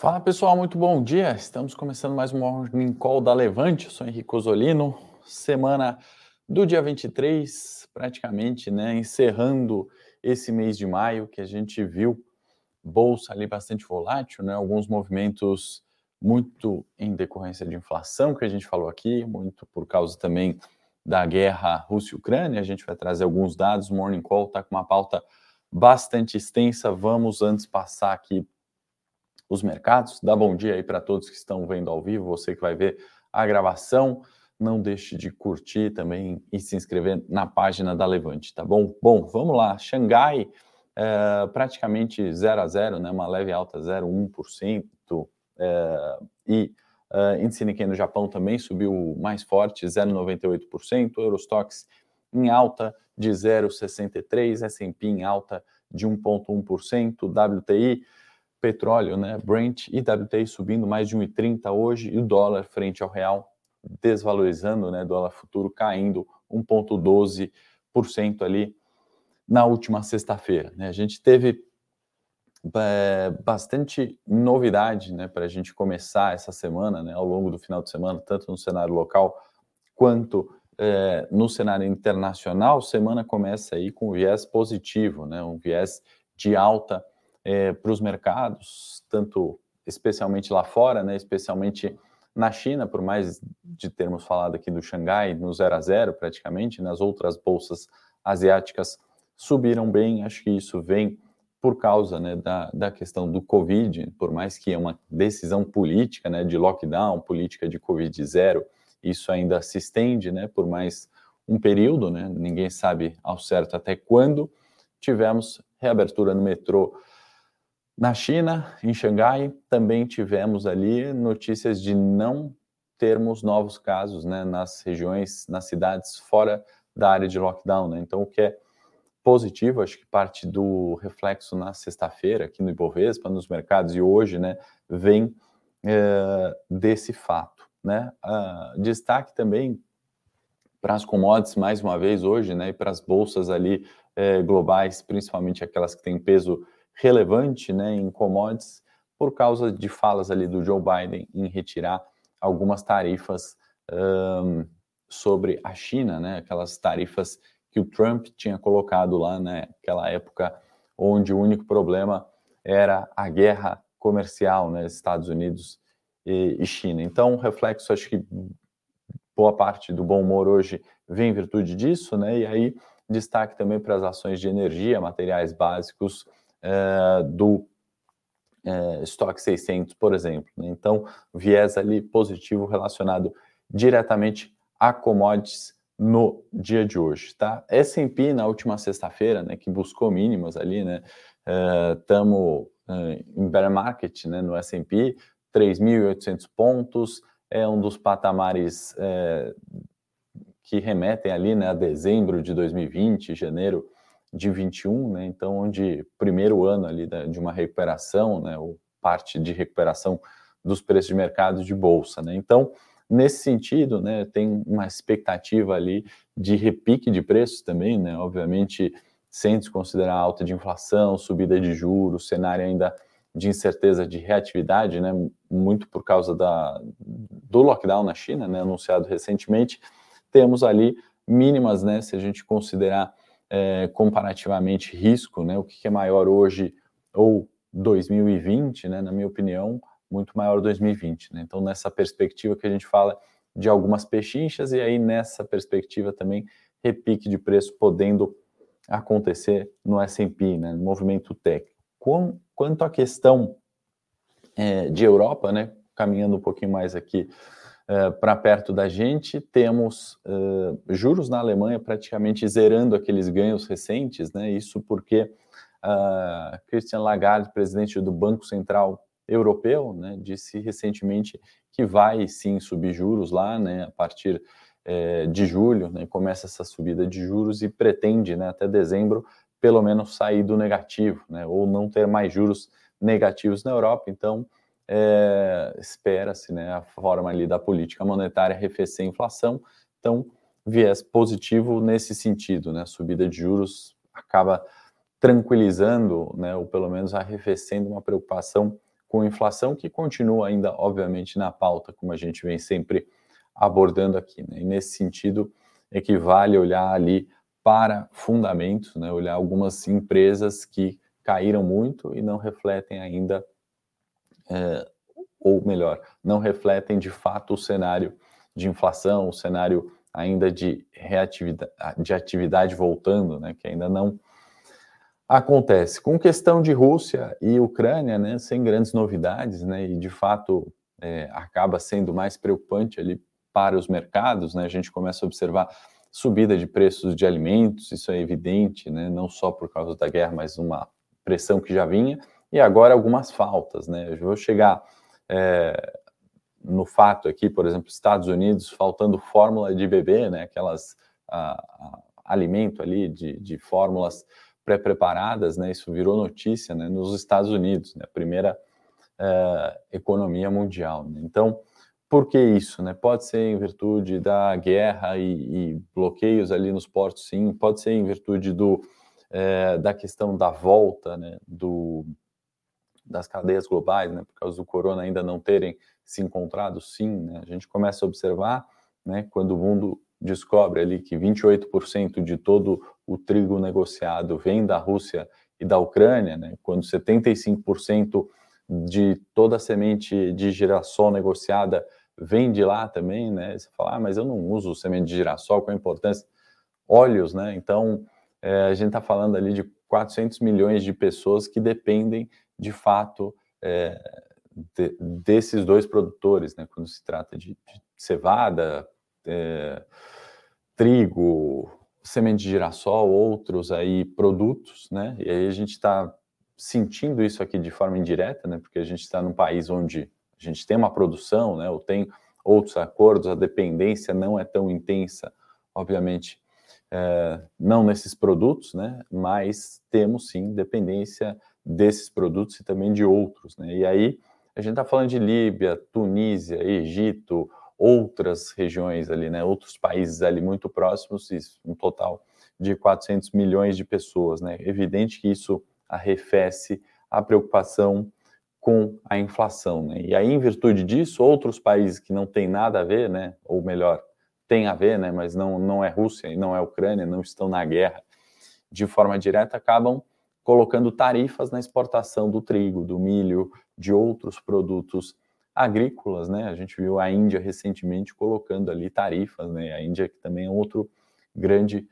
Fala pessoal, muito bom dia. Estamos começando mais um Morning Call da Levante. Eu sou Henrique Osolino. Semana do dia 23, praticamente, né? Encerrando esse mês de maio que a gente viu bolsa ali bastante volátil, né? Alguns movimentos muito em decorrência de inflação que a gente falou aqui, muito por causa também da guerra Rússia-Ucrânia. A gente vai trazer alguns dados. O Morning Call está com uma pauta bastante extensa. Vamos antes passar aqui os mercados. Dá bom dia aí para todos que estão vendo ao vivo, você que vai ver a gravação. Não deixe de curtir também e se inscrever na página da Levante, tá bom? Bom, vamos lá. Xangai é, praticamente 0 a 0, né? Uma leve alta 0,1%. É, e uh, índice Nikkei no Japão também subiu mais forte, 0,98%. Eurostox em alta de 0,63%, S&P em alta de 1,1%, WTI petróleo, né, Brent e WTI subindo mais de 1,30 hoje e o dólar frente ao real desvalorizando, né, dólar futuro caindo 1,12% ali na última sexta-feira. Né? A gente teve é, bastante novidade né, para a gente começar essa semana, né, ao longo do final de semana, tanto no cenário local quanto é, no cenário internacional. Semana começa aí com viés positivo, né, um viés de alta é, para os mercados, tanto especialmente lá fora, né, especialmente na China, por mais de termos falado aqui do Xangai no 0 a 0 praticamente, nas outras bolsas asiáticas subiram bem, acho que isso vem por causa né, da, da questão do Covid, por mais que é uma decisão política né, de lockdown, política de Covid zero, isso ainda se estende né, por mais um período, né, ninguém sabe ao certo até quando. Tivemos reabertura no metrô na China, em Xangai, também tivemos ali notícias de não termos novos casos né, nas regiões, nas cidades fora da área de lockdown. Né? Então, o que é positivo, acho que parte do reflexo na sexta-feira aqui no Ibovespa, nos mercados e hoje, né, vem é, desse fato. Né? Uh, destaque também para as commodities, mais uma vez, hoje, né, e para as bolsas ali é, globais, principalmente aquelas que têm peso relevante né, em commodities por causa de falas ali do Joe Biden em retirar algumas tarifas um, sobre a China, né, aquelas tarifas que o Trump tinha colocado lá naquela né, época, onde o único problema era a guerra comercial, né, Estados Unidos e, e China. Então, reflexo, acho que boa parte do bom humor hoje vem em virtude disso, né, e aí destaque também para as ações de energia, materiais básicos, é, do é, estoque 600, por exemplo. Né? Então, viés ali positivo relacionado diretamente a commodities no dia de hoje, tá? S&P na última sexta-feira, né, que buscou mínimas ali, né, estamos é, em bear market, né, no S&P, 3.800 pontos, é um dos patamares é, que remetem ali, né, a dezembro de 2020, janeiro de 21, né? Então, onde primeiro ano ali da, de uma recuperação, né? Ou parte de recuperação dos preços de mercado de bolsa, né? Então, nesse sentido, né? Tem uma expectativa ali de repique de preços também, né? Obviamente, sem desconsiderar a alta de inflação, subida de juros, cenário ainda de incerteza de reatividade, né? Muito por causa da, do lockdown na China, né? Anunciado recentemente, temos ali mínimas, né? Se a gente considerar é, comparativamente risco, né? O que é maior hoje ou 2020, né? Na minha opinião, muito maior 2020, né? Então, nessa perspectiva que a gente fala de algumas pechinchas e aí nessa perspectiva também repique de preço podendo acontecer no S&P, né? No movimento técnico. Com, quanto à questão é, de Europa, né? Caminhando um pouquinho mais aqui uh, para perto da gente. Temos uh, juros na Alemanha praticamente zerando aqueles ganhos recentes, né? Isso porque uh, Christian Lagarde, presidente do Banco Central Europeu, né, disse recentemente que vai sim subir juros lá, né, a partir eh, de julho, né, começa essa subida de juros e pretende, né, até dezembro, pelo menos sair do negativo, né, ou não ter mais juros negativos na Europa. Então, é, espera-se né, a forma ali da política monetária arrefecer a inflação, então viés positivo nesse sentido, né, subida de juros acaba tranquilizando, né, ou pelo menos arrefecendo uma preocupação com inflação, que continua ainda, obviamente, na pauta, como a gente vem sempre abordando aqui. Né? E nesse sentido, equivale olhar ali para fundamentos, né? olhar algumas empresas que caíram muito e não refletem ainda, é, ou melhor, não refletem de fato o cenário de inflação, o cenário ainda de reatividade, de atividade voltando, né, que ainda não acontece. Com questão de Rússia e Ucrânia, né, sem grandes novidades, né, e de fato é, acaba sendo mais preocupante ali para os mercados, né, a gente começa a observar subida de preços de alimentos, isso é evidente, né, não só por causa da guerra, mas uma pressão que já vinha, e agora algumas faltas, né, eu vou chegar é, no fato aqui, por exemplo, Estados Unidos faltando fórmula de bebê, né, aquelas alimento ali de, de fórmulas pré-preparadas, né, isso virou notícia, né, nos Estados Unidos, né, a primeira é, economia mundial. Né? Então, por que isso? Né? Pode ser em virtude da guerra e, e bloqueios ali nos portos, sim. Pode ser em virtude do, é, da questão da volta né, do, das cadeias globais, né, por causa do corona ainda não terem se encontrado, sim, né, a gente começa a observar, né, quando o mundo descobre ali que 28% de todo o trigo negociado vem da Rússia e da Ucrânia, né, quando 75% de toda a semente de girassol negociada vem de lá também, né, você fala, ah, mas eu não uso semente de girassol, qual a importância? Óleos, né, então é, a gente está falando ali de 400 milhões de pessoas que dependem de fato, é, de, desses dois produtores, né, quando se trata de, de cevada, é, trigo, semente de girassol, outros aí produtos, né, e aí a gente está sentindo isso aqui de forma indireta, né, porque a gente está num país onde a gente tem uma produção, né, ou tem outros acordos, a dependência não é tão intensa, obviamente, é, não nesses produtos, né, mas temos sim dependência desses produtos e também de outros. Né? E aí a gente está falando de Líbia, Tunísia, Egito, outras regiões ali, né? outros países ali muito próximos, um total de 400 milhões de pessoas. Né? Evidente que isso arrefece a preocupação com a inflação. Né? E aí, em virtude disso, outros países que não têm nada a ver, né? ou melhor, tem a ver, né? mas não, não é Rússia e não é Ucrânia, não estão na guerra de forma direta, acabam colocando tarifas na exportação do trigo, do milho, de outros produtos agrícolas, né? A gente viu a Índia recentemente colocando ali tarifas, né? A Índia que também é outro grande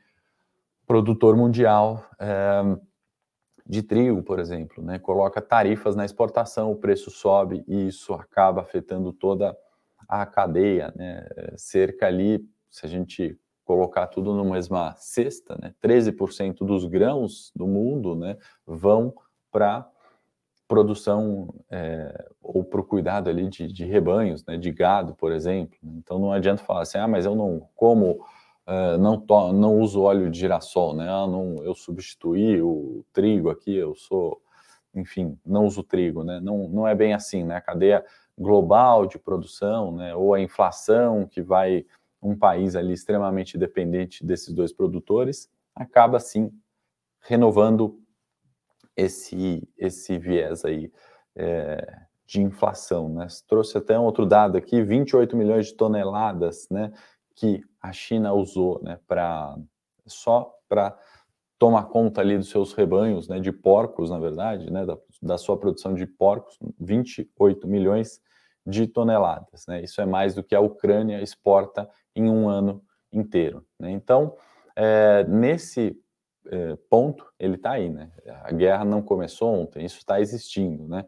produtor mundial é, de trigo, por exemplo, né? Coloca tarifas na exportação, o preço sobe e isso acaba afetando toda a cadeia, né? Cerca ali, se a gente colocar tudo numa mesma cesta, né, 13% dos grãos do mundo né, vão para produção é, ou para o cuidado ali de, de, rebanhos, né, de gado, por exemplo. Então não adianta falar assim, ah, mas eu não como, uh, não, to, não uso óleo de girassol, né? Ah, não, eu substituí o trigo aqui, eu sou, enfim, não uso trigo, né? Não, não é bem assim, né? A cadeia global de produção, né? Ou a inflação que vai um país ali extremamente dependente desses dois produtores, acaba sim renovando esse, esse viés aí é, de inflação. Né? Trouxe até um outro dado aqui, 28 milhões de toneladas né, que a China usou né, para só para tomar conta ali dos seus rebanhos né, de porcos, na verdade, né, da, da sua produção de porcos, 28 milhões de toneladas. Né? Isso é mais do que a Ucrânia exporta em um ano inteiro. Né? Então, é, nesse é, ponto, ele está aí. Né? A guerra não começou ontem, isso está existindo. Né?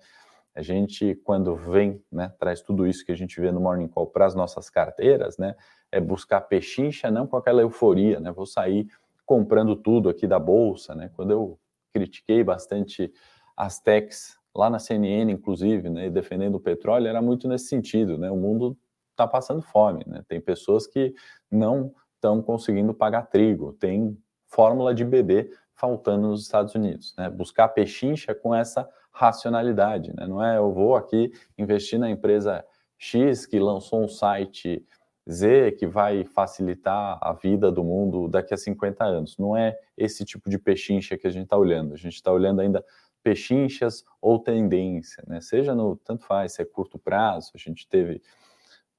A gente, quando vem, né, traz tudo isso que a gente vê no Morning Call para as nossas carteiras, né, é buscar pechincha, não com aquela euforia, né, vou sair comprando tudo aqui da bolsa, né, quando eu critiquei bastante as techs lá na CNN, inclusive, né, defendendo o petróleo, era muito nesse sentido, né, o mundo está passando fome, né? Tem pessoas que não estão conseguindo pagar trigo, tem fórmula de bebê faltando nos Estados Unidos, né? Buscar pechincha com essa racionalidade, né? Não é eu vou aqui investir na empresa X que lançou um site Z que vai facilitar a vida do mundo daqui a 50 anos. Não é esse tipo de pechincha que a gente está olhando. A gente está olhando ainda pechinchas ou tendência, né? Seja no tanto faz, se é curto prazo, a gente teve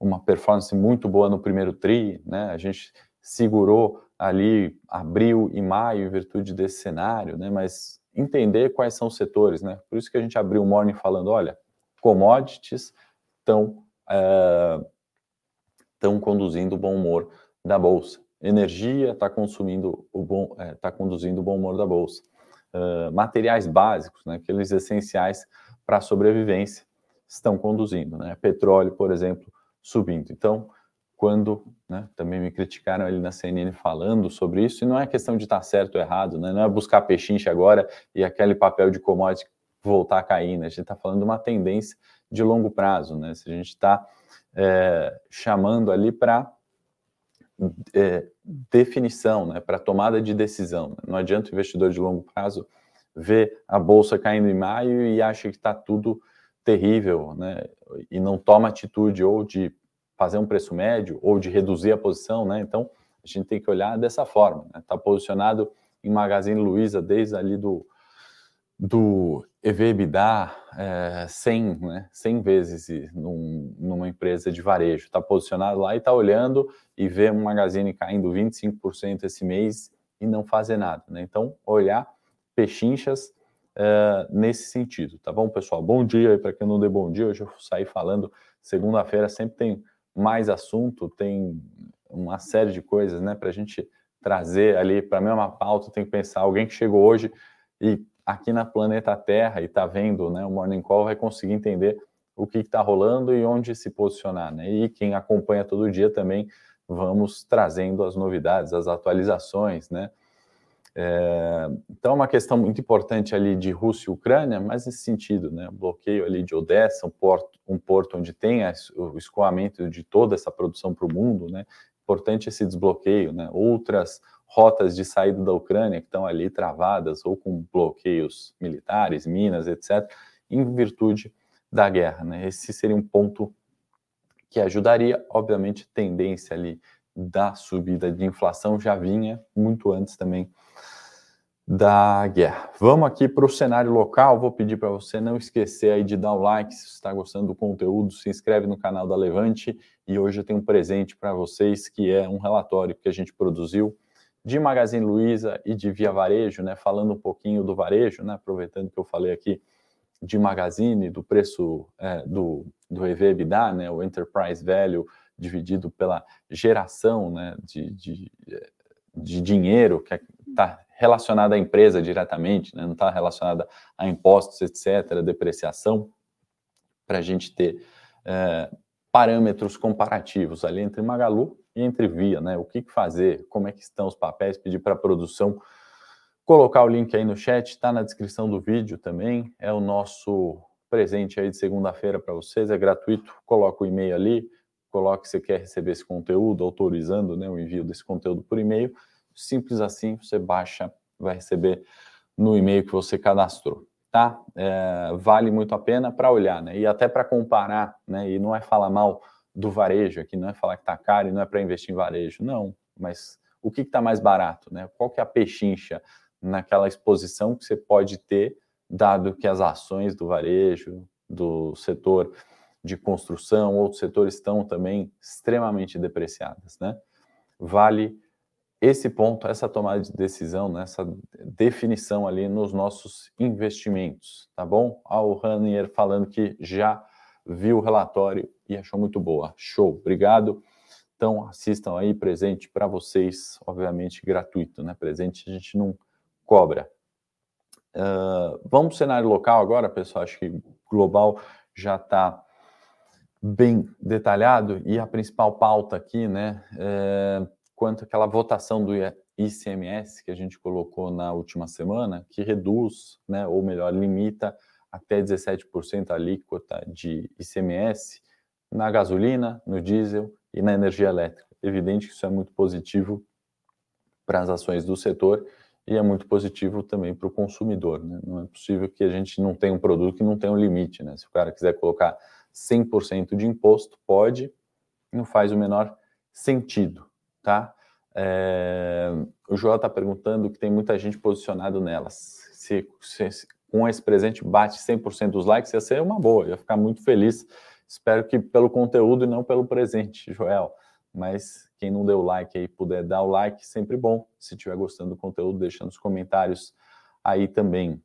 uma performance muito boa no primeiro tri, né? A gente segurou ali abril e maio em virtude desse cenário, né? Mas entender quais são os setores, né? Por isso que a gente abriu o morning falando, olha, commodities estão uh, conduzindo o bom humor da bolsa. Energia está consumindo o bom, está é, conduzindo o bom humor da bolsa. Uh, materiais básicos, né, aqueles essenciais para a sobrevivência, estão conduzindo. Né? Petróleo, por exemplo, subindo. Então, quando né, também me criticaram ali na CNN falando sobre isso, e não é questão de estar certo ou errado, né? não é buscar pechinche agora e aquele papel de commodity voltar a cair, né? a gente está falando de uma tendência de longo prazo, né? se a gente está é, chamando ali para é, definição, né, para tomada de decisão. Né? Não adianta o investidor de longo prazo ver a bolsa caindo em maio e acha que está tudo terrível, né, e não toma atitude ou de fazer um preço médio ou de reduzir a posição, né? Então a gente tem que olhar dessa forma. Está né? Tá posicionado em Magazine Luiza desde ali do do EV/EBITDA é, 100, né, 100 vezes num, numa empresa de varejo. Está posicionado lá e está olhando e vê um Magazine caindo 25% esse mês e não fazer nada. Né? Então, olhar pechinchas é, nesse sentido, tá bom, pessoal? Bom dia aí para quem não deu bom dia. Hoje eu saí falando. Segunda-feira sempre tem mais assunto, tem uma série de coisas, né, para a gente trazer ali para a mesma pauta. Tem que pensar alguém que chegou hoje e aqui na planeta Terra e está vendo né, o Morning Call vai conseguir entender o que está rolando e onde se posicionar. Né? E quem acompanha todo dia também vamos trazendo as novidades, as atualizações. Né? É, então, é uma questão muito importante ali de Rússia e Ucrânia, mas nesse sentido, né? o bloqueio ali de Odessa, um porto, um porto onde tem o escoamento de toda essa produção para o mundo, né? importante esse desbloqueio, né? outras rotas de saída da Ucrânia que estão ali travadas ou com bloqueios militares, minas, etc., em virtude da guerra. Né? Esse seria um ponto que ajudaria, obviamente, tendência ali da subida de inflação já vinha muito antes também da guerra. Vamos aqui para o cenário local. Vou pedir para você não esquecer aí de dar o like se está gostando do conteúdo, se inscreve no canal da Levante e hoje eu tenho um presente para vocês que é um relatório que a gente produziu de Magazine Luiza e de Via Varejo, né? Falando um pouquinho do varejo, né? Aproveitando que eu falei aqui de Magazine, do preço é, do, do EV/EBITDA, né? O Enterprise Value dividido pela geração, né? De, de, de dinheiro que está relacionada à empresa diretamente, né? Não está relacionada a impostos, etc., depreciação, para a gente ter é, parâmetros comparativos ali entre Magalu e entre via, né? O que, fazer, como é que estão os papéis, pedir para a produção colocar o link aí no chat, está na descrição do vídeo também, é o nosso presente aí de segunda-feira para vocês, é gratuito, coloca o e-mail ali, coloque se quer receber esse conteúdo, autorizando né, o envio desse conteúdo por e-mail, simples assim, você baixa, vai receber no e-mail que você cadastrou, tá? É, vale muito a pena para olhar, né? E até para comparar, né? E não é falar mal do varejo aqui, não é falar que está caro e não é para investir em varejo, não. Mas o que está mais barato, né? Qual que é a pechincha naquela exposição que você pode ter, dado que as ações do varejo, do setor de construção, outros setores estão também extremamente depreciadas, né? Vale esse ponto, essa tomada de decisão, né, essa definição ali nos nossos investimentos, tá bom? Ah, o Ranier falando que já viu o relatório e achou muito boa. Show, obrigado. Então, assistam aí, presente para vocês, obviamente gratuito, né? Presente a gente não cobra. Uh, vamos para o cenário local agora, pessoal. Acho que global já está bem detalhado e a principal pauta aqui, né, é, quanto àquela votação do ICMS que a gente colocou na última semana, que reduz, né, ou melhor, limita até 17% a alíquota de ICMS na gasolina, no diesel e na energia elétrica. Evidente que isso é muito positivo para as ações do setor e é muito positivo também para o consumidor. Né? Não é possível que a gente não tenha um produto que não tenha um limite. Né? Se o cara quiser colocar 100% de imposto, pode, não faz o menor sentido. Tá? É... O João está perguntando que tem muita gente posicionado nelas. Se, se, com esse presente bate 100% dos likes, ia ser uma boa, ia ficar muito feliz. Espero que pelo conteúdo e não pelo presente, Joel. Mas quem não deu like aí puder dar o like, sempre bom. Se estiver gostando do conteúdo, deixa nos comentários aí também.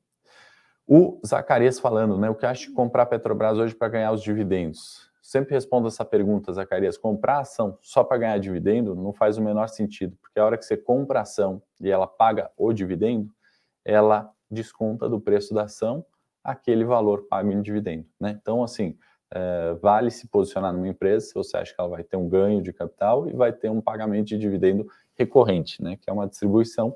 O Zacarias falando, né? O que acha de comprar Petrobras hoje para ganhar os dividendos? Sempre respondo essa pergunta, Zacarias. Comprar ação só para ganhar dividendo não faz o menor sentido, porque a hora que você compra a ação e ela paga o dividendo, ela desconta do preço da ação aquele valor pago em dividendo, né? Então, assim, é, vale se posicionar numa empresa se você acha que ela vai ter um ganho de capital e vai ter um pagamento de dividendo recorrente, né? Que é uma distribuição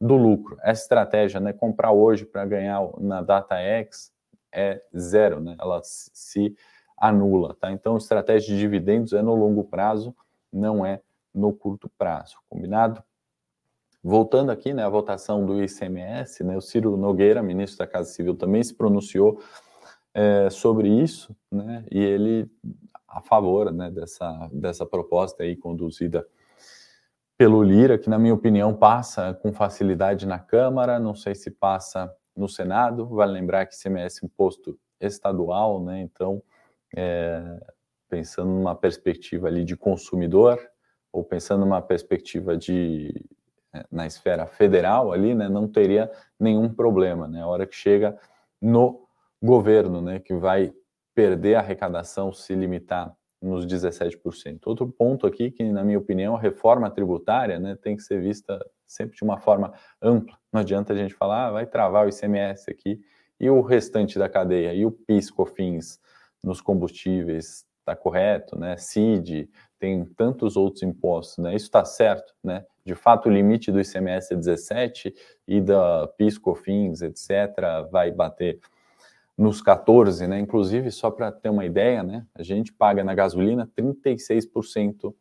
do lucro. Essa estratégia, né? Comprar hoje para ganhar na data X é zero, né? Ela se anula, tá? Então, estratégia de dividendos é no longo prazo, não é no curto prazo, combinado? Voltando aqui, né, a votação do ICMS, né, o Ciro Nogueira, ministro da Casa Civil, também se pronunciou é, sobre isso, né, e ele a favor, né, dessa, dessa proposta aí conduzida pelo Lira, que na minha opinião passa com facilidade na Câmara, não sei se passa no Senado, vale lembrar que ICMS é imposto estadual, né, então, é, pensando numa perspectiva ali de consumidor, ou pensando numa perspectiva de é, na esfera federal ali, né, não teria nenhum problema, né? A hora que chega no governo, né, que vai perder a arrecadação se limitar nos 17%. Outro ponto aqui que, na minha opinião, a reforma tributária, né, tem que ser vista sempre de uma forma ampla. Não adianta a gente falar, ah, vai travar o ICMS aqui e o restante da cadeia, e o PIS, COFINS nos combustíveis, está correto, né? CID, tem tantos outros impostos, né? Isso está certo, né? De fato, o limite do ICMS é 17 e da PIS, COFINS, etc., vai bater nos 14, né? Inclusive, só para ter uma ideia, né? A gente paga na gasolina 36%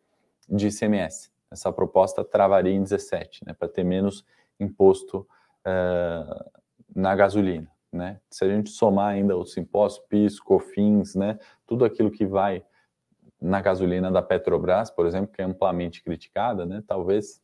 de ICMS. Essa proposta travaria em 17, né? Para ter menos imposto uh, na gasolina, né? Se a gente somar ainda os impostos, PIS, COFINS, né? Tudo aquilo que vai na gasolina da Petrobras, por exemplo, que é amplamente criticada, né, talvez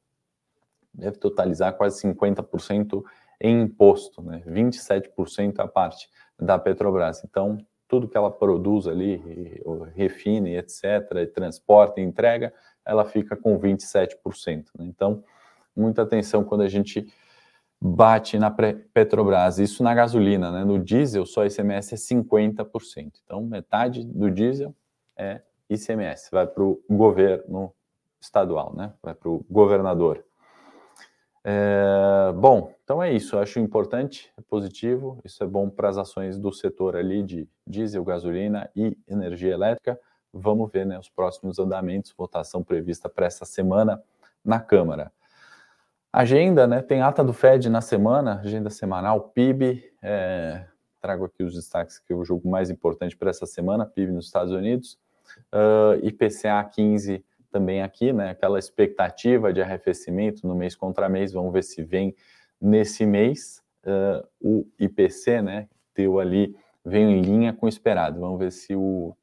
deve totalizar quase 50% em imposto, né, 27% a parte da Petrobras. Então, tudo que ela produz ali, refine, etc., e transporta entrega, ela fica com 27%. Né? Então, muita atenção quando a gente bate na Petrobras, isso na gasolina, né? No diesel, só ICMS é 50%. Então, metade do diesel é ICMS, vai para o governo estadual, né? Vai para o governador. É, bom, então é isso. Eu acho importante, é positivo. Isso é bom para as ações do setor ali de diesel, gasolina e energia elétrica. Vamos ver né, os próximos andamentos, votação prevista para essa semana na Câmara. Agenda, né? Tem ata do Fed na semana, agenda semanal, PIB. É, trago aqui os destaques que eu julgo mais importante para essa semana: PIB nos Estados Unidos, Uh, IPCA 15 também aqui, né? Aquela expectativa de arrefecimento no mês contra mês, vamos ver se vem nesse mês. Uh, o IPC, né? Deu ali, veio em linha com o esperado. Vamos ver se o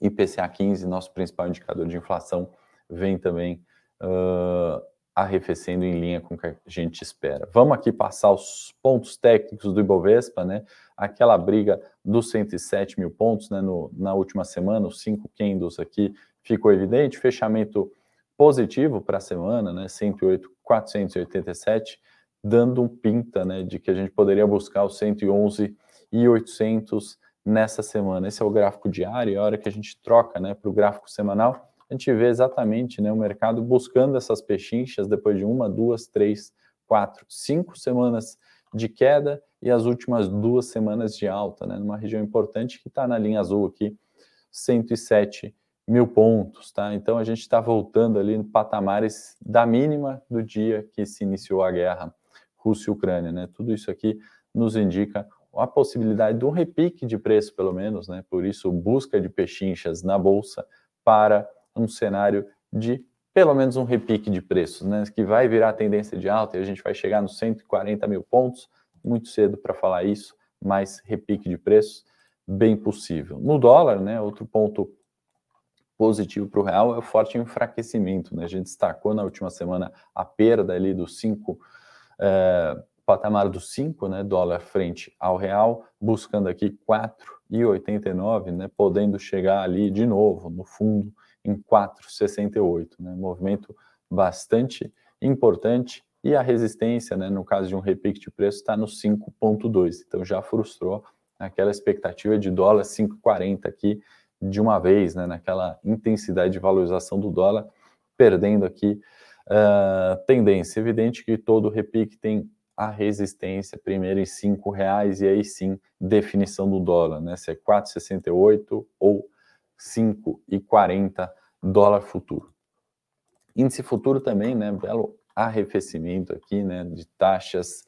IPCA 15, nosso principal indicador de inflação, vem também uh, arrefecendo em linha com o que a gente espera. Vamos aqui passar os pontos técnicos do Ibovespa, né? Aquela briga dos 107 mil pontos, né? No, na última semana, os cinco candles aqui ficou evidente. Fechamento positivo para a semana, né? 108, 487, dando um pinta, né? De que a gente poderia buscar os 111 e 800 nessa semana. Esse é o gráfico diário, a hora que a gente troca, né? Para o gráfico semanal a gente vê exatamente né, o mercado buscando essas pechinchas depois de uma, duas, três, quatro, cinco semanas de queda e as últimas duas semanas de alta, né, numa região importante que está na linha azul aqui, 107 mil pontos, tá? Então a gente está voltando ali no patamares da mínima do dia que se iniciou a guerra Rússia Ucrânia, né? Tudo isso aqui nos indica a possibilidade de um repique de preço, pelo menos, né? Por isso, busca de pechinchas na bolsa para um cenário de pelo menos um repique de preços, né, que vai virar tendência de alta e a gente vai chegar nos 140 mil pontos, muito cedo para falar isso, mas repique de preços bem possível. No dólar, né, outro ponto positivo para o real é o forte enfraquecimento, né, a gente destacou na última semana a perda ali dos 5 patamar dos 5, né, dólar frente ao real, buscando aqui 4,89, né, podendo chegar ali de novo no fundo em 4,68, né, movimento bastante importante e a resistência, né, no caso de um repique de preço, está no 5,2, então já frustrou aquela expectativa de dólar 5,40 aqui de uma vez, né, naquela intensidade de valorização do dólar, perdendo aqui uh, tendência. Evidente que todo repique tem a resistência primeiro em cinco reais e aí sim definição do dólar, né? Se é 4,68 ou 5,40 dólar futuro. Índice futuro também, né? Belo arrefecimento aqui, né? De taxas.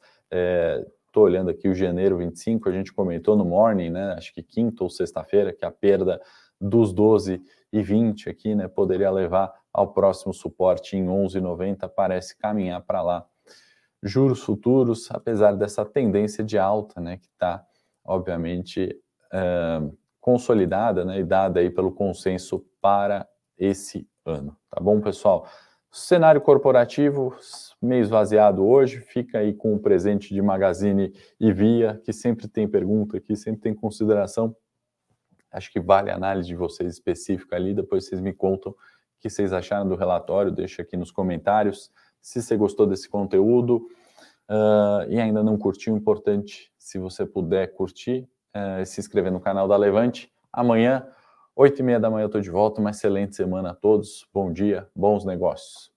Estou olhando aqui o janeiro 25, a gente comentou no morning, né? Acho que quinta ou sexta-feira, que a perda dos 12 e 20 aqui, né? Poderia levar ao próximo suporte em 11,90, parece caminhar para lá juros futuros, apesar dessa tendência de alta, né, que está, obviamente, é, consolidada né, e dada aí pelo consenso para esse ano. Tá bom, pessoal? Cenário corporativo, meio esvaziado hoje, fica aí com o presente de Magazine e Via, que sempre tem pergunta aqui, sempre tem consideração. Acho que vale a análise de vocês específica ali, depois vocês me contam o que vocês acharam do relatório, deixa aqui nos comentários. Se você gostou desse conteúdo uh, e ainda não curtiu, importante, se você puder curtir, uh, se inscrever no canal da Levante. Amanhã, oito e meia da manhã, eu estou de volta. Uma excelente semana a todos. Bom dia, bons negócios.